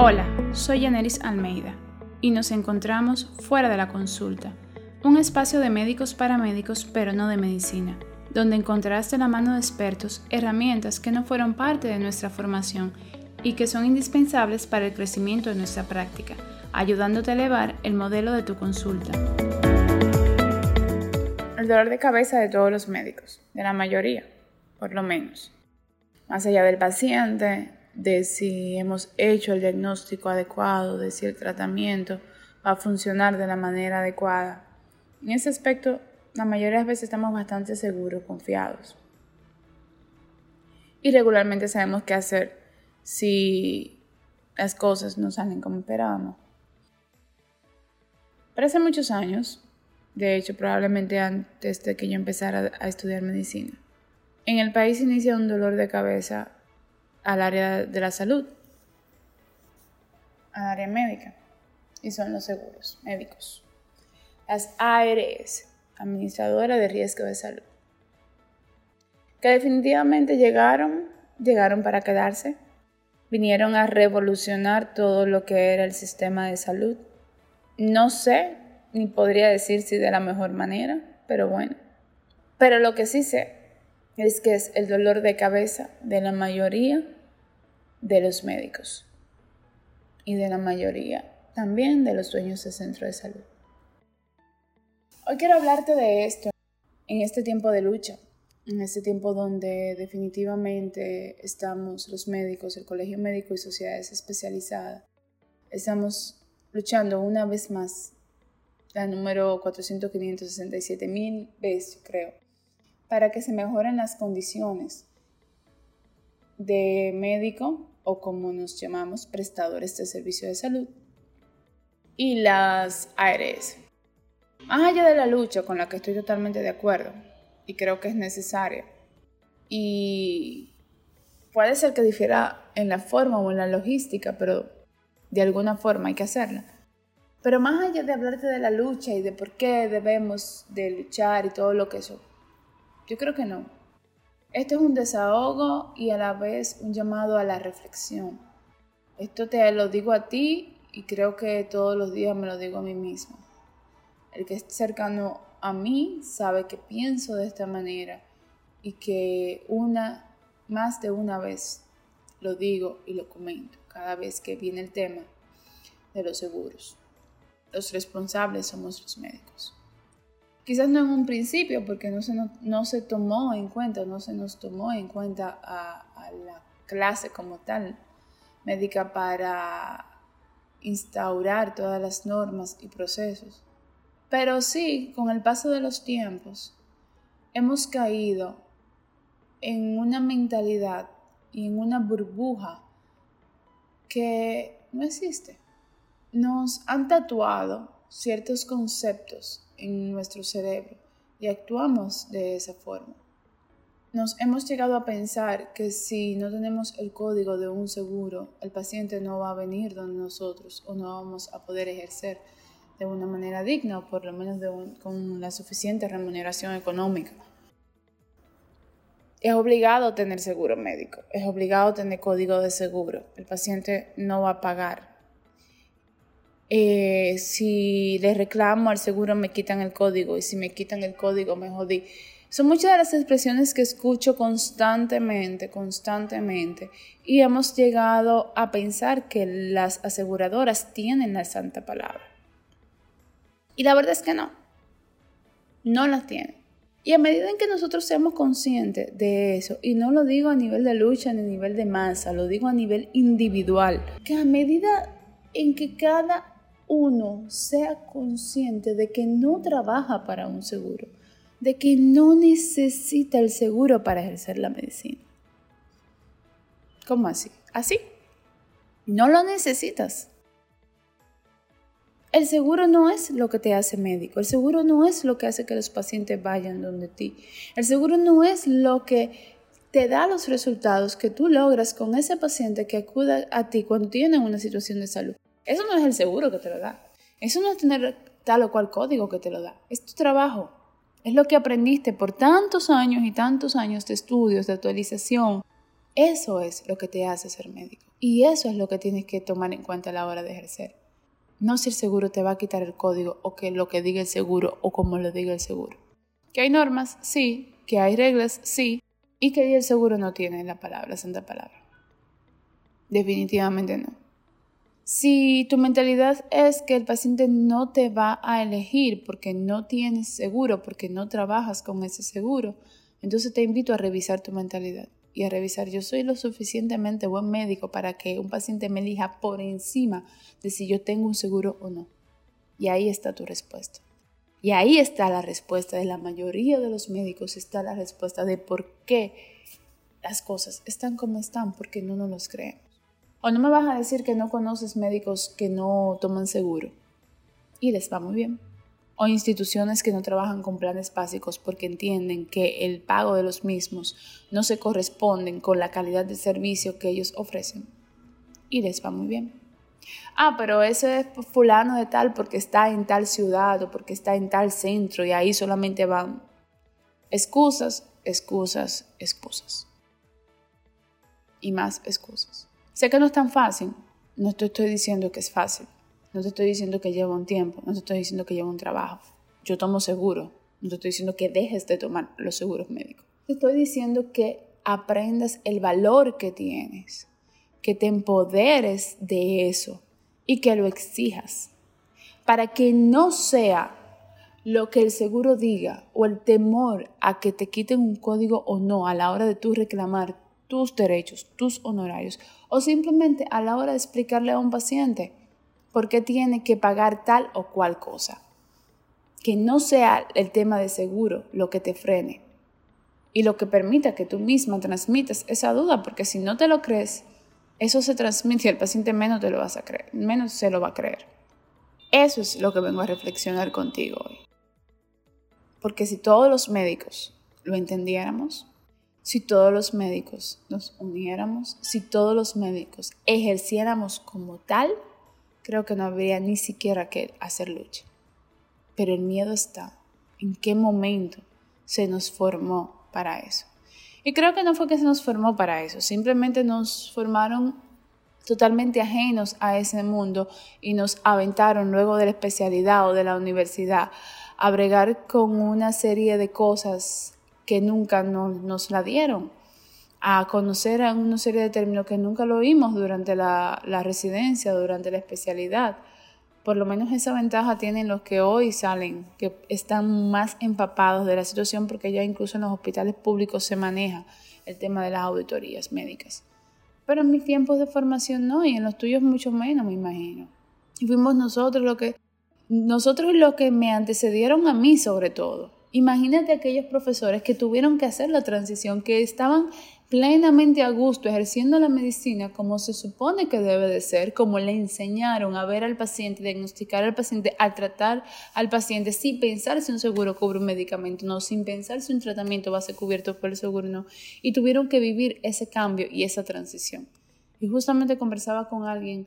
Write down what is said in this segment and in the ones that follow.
Hola, soy Yanelis Almeida y nos encontramos fuera de la consulta, un espacio de médicos para médicos pero no de medicina, donde encontrarás de la mano de expertos herramientas que no fueron parte de nuestra formación y que son indispensables para el crecimiento de nuestra práctica, ayudándote a elevar el modelo de tu consulta. El dolor de cabeza de todos los médicos, de la mayoría, por lo menos. Más allá del paciente, de si hemos hecho el diagnóstico adecuado, de si el tratamiento va a funcionar de la manera adecuada. En ese aspecto, la mayoría de las veces estamos bastante seguros, confiados. Y regularmente sabemos qué hacer si las cosas no salen como esperábamos. Pero hace muchos años, de hecho probablemente antes de que yo empezara a estudiar medicina, en el país inicia un dolor de cabeza al área de la salud, al área médica, y son los seguros médicos. Las ARS, Administradora de Riesgo de Salud, que definitivamente llegaron, llegaron para quedarse, vinieron a revolucionar todo lo que era el sistema de salud. No sé, ni podría decir si de la mejor manera, pero bueno. Pero lo que sí sé es que es el dolor de cabeza de la mayoría de los médicos y de la mayoría también de los dueños de centro de salud. Hoy quiero hablarte de esto en este tiempo de lucha, en este tiempo donde definitivamente estamos los médicos, el Colegio Médico y sociedades especializadas, estamos luchando una vez más, la número 400-567 mil veces creo, para que se mejoren las condiciones de médico o como nos llamamos prestadores de servicio de salud y las ARS. Más allá de la lucha con la que estoy totalmente de acuerdo y creo que es necesaria y puede ser que difiera en la forma o en la logística, pero de alguna forma hay que hacerla. Pero más allá de hablarte de la lucha y de por qué debemos de luchar y todo lo que eso, yo creo que no. Esto es un desahogo y a la vez un llamado a la reflexión. Esto te lo digo a ti y creo que todos los días me lo digo a mí mismo. El que es cercano a mí sabe que pienso de esta manera y que una, más de una vez lo digo y lo comento cada vez que viene el tema de los seguros. Los responsables somos los médicos. Quizás no en un principio, porque no se, no, se tomó en cuenta, no se nos tomó en cuenta a, a la clase como tal médica para instaurar todas las normas y procesos. Pero sí, con el paso de los tiempos, hemos caído en una mentalidad y en una burbuja que no existe. Nos han tatuado ciertos conceptos en nuestro cerebro y actuamos de esa forma. Nos hemos llegado a pensar que si no tenemos el código de un seguro, el paciente no va a venir donde nosotros o no vamos a poder ejercer de una manera digna o por lo menos con la suficiente remuneración económica. Es obligado tener seguro médico, es obligado tener código de seguro. El paciente no va a pagar eh, si le reclamo al seguro me quitan el código y si me quitan el código me jodí. Son muchas de las expresiones que escucho constantemente, constantemente. Y hemos llegado a pensar que las aseguradoras tienen la santa palabra. Y la verdad es que no. No las tienen. Y a medida en que nosotros seamos conscientes de eso, y no lo digo a nivel de lucha ni a nivel de masa, lo digo a nivel individual, que a medida en que cada uno sea consciente de que no trabaja para un seguro, de que no necesita el seguro para ejercer la medicina. ¿Cómo así? Así. No lo necesitas. El seguro no es lo que te hace médico, el seguro no es lo que hace que los pacientes vayan donde ti, el seguro no es lo que te da los resultados que tú logras con ese paciente que acuda a ti cuando tiene una situación de salud. Eso no es el seguro que te lo da. Eso no es tener tal o cual código que te lo da. Es tu trabajo. Es lo que aprendiste por tantos años y tantos años de estudios, de actualización. Eso es lo que te hace ser médico. Y eso es lo que tienes que tomar en cuenta a la hora de ejercer. No si el seguro te va a quitar el código o que lo que diga el seguro o como lo diga el seguro. Que hay normas, sí. Que hay reglas, sí. Y que el seguro no tiene la palabra, santa palabra. Definitivamente no. Si tu mentalidad es que el paciente no te va a elegir porque no tienes seguro, porque no trabajas con ese seguro, entonces te invito a revisar tu mentalidad y a revisar, yo soy lo suficientemente buen médico para que un paciente me elija por encima de si yo tengo un seguro o no. Y ahí está tu respuesta. Y ahí está la respuesta de la mayoría de los médicos, está la respuesta de por qué las cosas están como están, porque no nos los creemos. O no me vas a decir que no conoces médicos que no toman seguro y les va muy bien o instituciones que no trabajan con planes básicos porque entienden que el pago de los mismos no se corresponden con la calidad de servicio que ellos ofrecen. Y les va muy bien. Ah, pero ese es fulano de tal porque está en tal ciudad o porque está en tal centro y ahí solamente van excusas, excusas, excusas. Y más excusas. Sé que no es tan fácil, no te estoy diciendo que es fácil, no te estoy diciendo que lleva un tiempo, no te estoy diciendo que lleva un trabajo. Yo tomo seguro, no te estoy diciendo que dejes de tomar los seguros médicos. Te estoy diciendo que aprendas el valor que tienes, que te empoderes de eso y que lo exijas. Para que no sea lo que el seguro diga o el temor a que te quiten un código o no a la hora de tú reclamar tus derechos, tus honorarios, o simplemente a la hora de explicarle a un paciente, por qué tiene que pagar tal o cual cosa. Que no sea el tema de seguro lo que te frene y lo que permita que tú misma transmitas esa duda, porque si no te lo crees, eso se transmite y el paciente menos te lo vas a creer, menos se lo va a creer. Eso es lo que vengo a reflexionar contigo hoy. Porque si todos los médicos lo entendiéramos, si todos los médicos nos uniéramos, si todos los médicos ejerciéramos como tal, creo que no habría ni siquiera que hacer lucha. Pero el miedo está en qué momento se nos formó para eso. Y creo que no fue que se nos formó para eso, simplemente nos formaron totalmente ajenos a ese mundo y nos aventaron luego de la especialidad o de la universidad a bregar con una serie de cosas que nunca nos la dieron a conocer a una serie de términos que nunca lo vimos durante la, la residencia, durante la especialidad. Por lo menos esa ventaja tienen los que hoy salen, que están más empapados de la situación porque ya incluso en los hospitales públicos se maneja el tema de las auditorías médicas. Pero en mis tiempos de formación no, y en los tuyos mucho menos, me imagino. Y fuimos nosotros lo que, nosotros lo que me antecedieron a mí sobre todo. Imagínate aquellos profesores que tuvieron que hacer la transición, que estaban plenamente a gusto ejerciendo la medicina como se supone que debe de ser, como le enseñaron a ver al paciente, diagnosticar al paciente, a tratar al paciente sin pensar si un seguro cubre un medicamento, no, sin pensar si un tratamiento va a ser cubierto por el seguro, no. Y tuvieron que vivir ese cambio y esa transición. Y justamente conversaba con alguien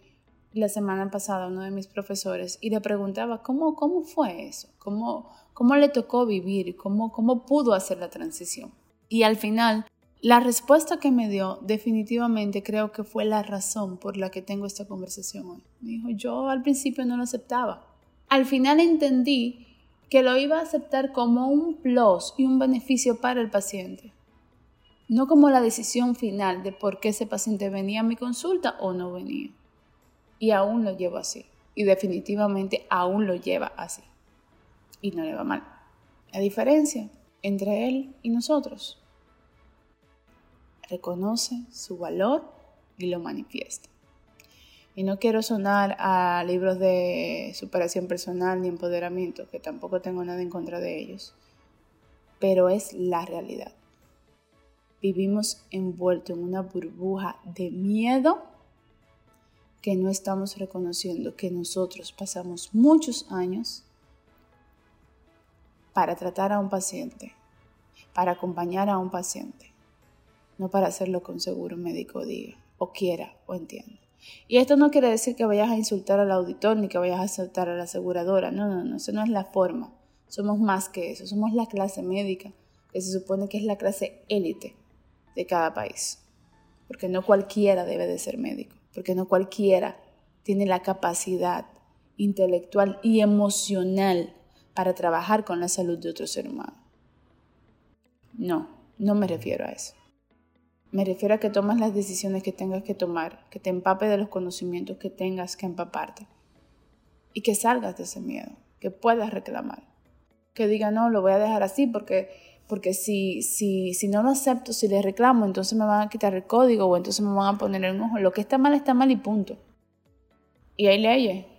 la semana pasada, uno de mis profesores, y le preguntaba, ¿cómo, cómo fue eso? ¿Cómo, cómo le tocó vivir? ¿Cómo, ¿Cómo pudo hacer la transición? Y al final la respuesta que me dio definitivamente creo que fue la razón por la que tengo esta conversación hoy. Me dijo, yo al principio no lo aceptaba. Al final entendí que lo iba a aceptar como un plus y un beneficio para el paciente, no como la decisión final de por qué ese paciente venía a mi consulta o no venía. Y aún lo llevo así. Y definitivamente aún lo lleva así. Y no le va mal. La diferencia entre él y nosotros reconoce su valor y lo manifiesta. Y no quiero sonar a libros de superación personal ni empoderamiento, que tampoco tengo nada en contra de ellos, pero es la realidad. Vivimos envueltos en una burbuja de miedo que no estamos reconociendo que nosotros pasamos muchos años para tratar a un paciente, para acompañar a un paciente, no para hacerlo con seguro médico diga, o quiera, o entienda. Y esto no quiere decir que vayas a insultar al auditor ni que vayas a insultar a la aseguradora. No, no, no, eso no es la forma. Somos más que eso. Somos la clase médica, que se supone que es la clase élite de cada país. Porque no cualquiera debe de ser médico. porque no cualquiera tiene la capacidad intelectual y emocional para trabajar con la salud de otro ser humano. No, no me refiero a eso. Me refiero a que tomas las decisiones que tengas que tomar, que te empape de los conocimientos que tengas que empaparte y que salgas de ese miedo, que puedas reclamar. Que diga, no, lo voy a dejar así porque, porque si, si, si no lo acepto, si le reclamo, entonces me van a quitar el código o entonces me van a poner en ojo. Lo que está mal está mal y punto. Y hay leyes.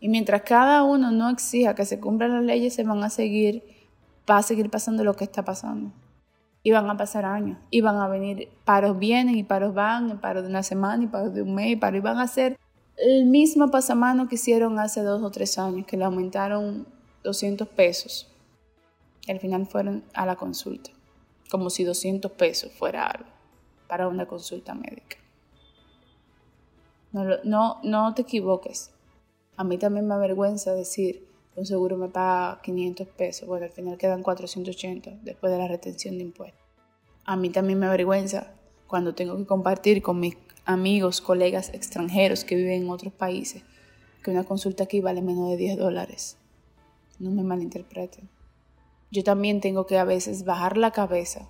Y mientras cada uno no exija que se cumplan las leyes, se van a seguir, va a seguir pasando lo que está pasando. Y van a pasar años. Y van a venir, paros vienen y paros van, y paros de una semana y paros de un mes, y paros y van a ser el mismo pasamano que hicieron hace dos o tres años, que le aumentaron 200 pesos. Y al final fueron a la consulta, como si 200 pesos fuera algo para una consulta médica. No, no, no te equivoques. A mí también me avergüenza decir que un seguro me paga 500 pesos. Bueno, al final quedan 480 después de la retención de impuestos. A mí también me avergüenza cuando tengo que compartir con mis amigos, colegas extranjeros que viven en otros países, que una consulta aquí vale menos de 10 dólares. No me malinterpreten. Yo también tengo que a veces bajar la cabeza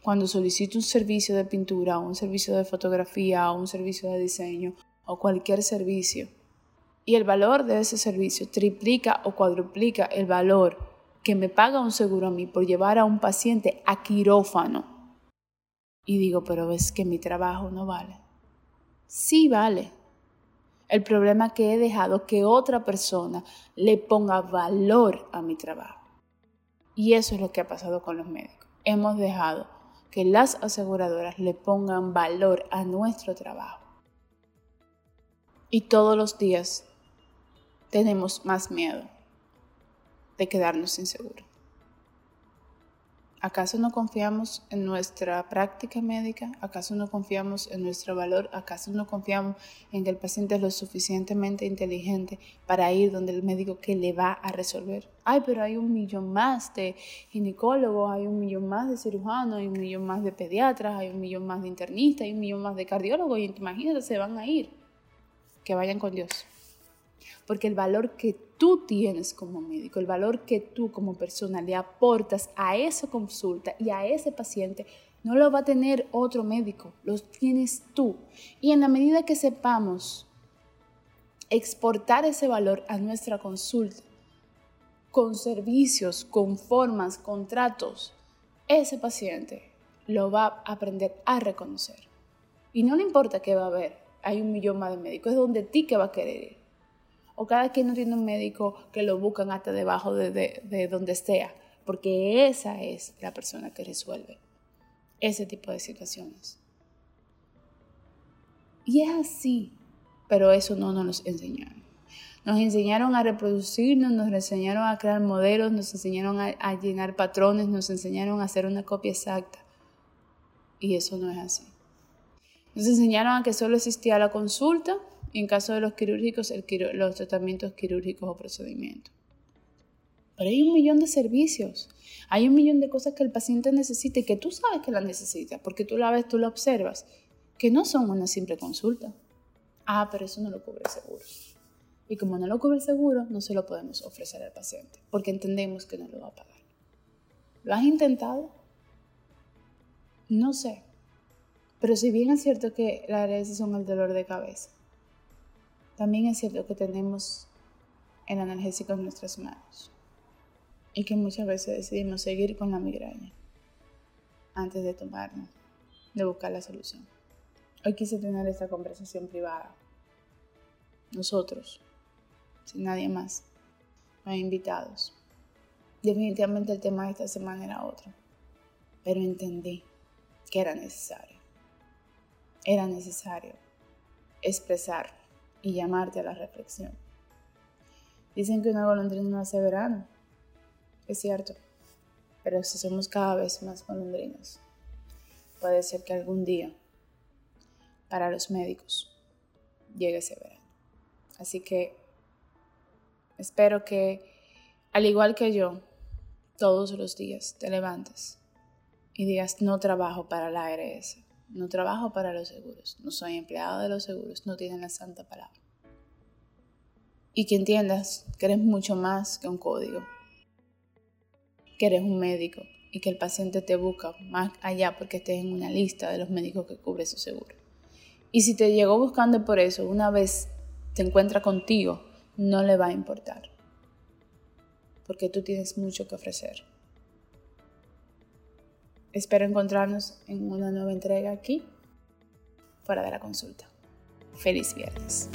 cuando solicito un servicio de pintura un servicio de fotografía un servicio de diseño o cualquier servicio y el valor de ese servicio triplica o cuadruplica el valor que me paga un seguro a mí por llevar a un paciente a quirófano. Y digo, pero es que mi trabajo no vale. Sí vale. El problema que he dejado que otra persona le ponga valor a mi trabajo. Y eso es lo que ha pasado con los médicos. Hemos dejado que las aseguradoras le pongan valor a nuestro trabajo. Y todos los días tenemos más miedo de quedarnos inseguros. ¿Acaso no confiamos en nuestra práctica médica? ¿Acaso no confiamos en nuestro valor? ¿Acaso no confiamos en que el paciente es lo suficientemente inteligente para ir donde el médico que le va a resolver? Ay, pero hay un millón más de ginecólogos, hay un millón más de cirujanos, hay un millón más de pediatras, hay un millón más de internistas, hay un millón más de cardiólogos y imagínate, se van a ir. Que vayan con Dios. Porque el valor que tú tienes como médico, el valor que tú como persona le aportas a esa consulta y a ese paciente, no lo va a tener otro médico, lo tienes tú. Y en la medida que sepamos exportar ese valor a nuestra consulta, con servicios, con formas, contratos, ese paciente lo va a aprender a reconocer. Y no le importa qué va a haber, hay un millón más de médicos, es donde ti que va a querer ir o cada quien no tiene un médico que lo buscan hasta debajo de, donde sea, porque esa es la persona que resuelve ese tipo de situaciones. Y es así, pero eso no nos enseñaron. Nos enseñaron a reproducirnos, nos enseñaron a crear modelos, nos enseñaron a, a llenar patrones, nos enseñaron a hacer una copia exacta. Y eso no es así. Nos enseñaron a que solo existía la consulta en caso de los quirúrgicos, los tratamientos quirúrgicos o procedimientos. Pero hay un millón de servicios, hay un millón de cosas que el paciente necesita y que tú sabes que la necesita, porque tú la ves, tú la observas, que no son una simple consulta. Ah, pero eso no lo cubre el seguro. Y como no lo cubre el seguro, no se lo podemos ofrecer al paciente, porque entendemos que no lo va a pagar. ¿Lo has intentado? No sé. Pero si bien es cierto que la ARS son el dolor de cabeza, también es cierto que tenemos el analgésico en nuestras manos y que muchas veces decidimos seguir con la migraña antes de tomarnos, de buscar la solución. Hoy quise tener esta conversación privada. Nosotros, sin nadie más, no hay invitados. Definitivamente el tema de esta semana era otro, pero entendí que era necesario. Era necesario expresar y llamarte a la reflexión. Dicen que una golondrina no hace verano. Es cierto. Pero si somos cada vez más golondrinas, puede ser que algún día, para los médicos, llegue ese verano. Así que espero que, al igual que yo, todos los días te levantes y digas, no trabajo para la ARS, No trabajo para los seguros, no soy empleado de los seguros, no tienen la santa palabra. Y que entiendas que eres mucho más que un código, que eres un médico y que el paciente te busca más allá porque estés en una lista de los médicos que cubre su seguro. Y si te llegó buscando por eso, una vez te encuentra contigo, no le va a importar. Porque tú tienes mucho que ofrecer. Espero encontrarnos en una nueva entrega aquí, fuera de la consulta. Feliz viernes.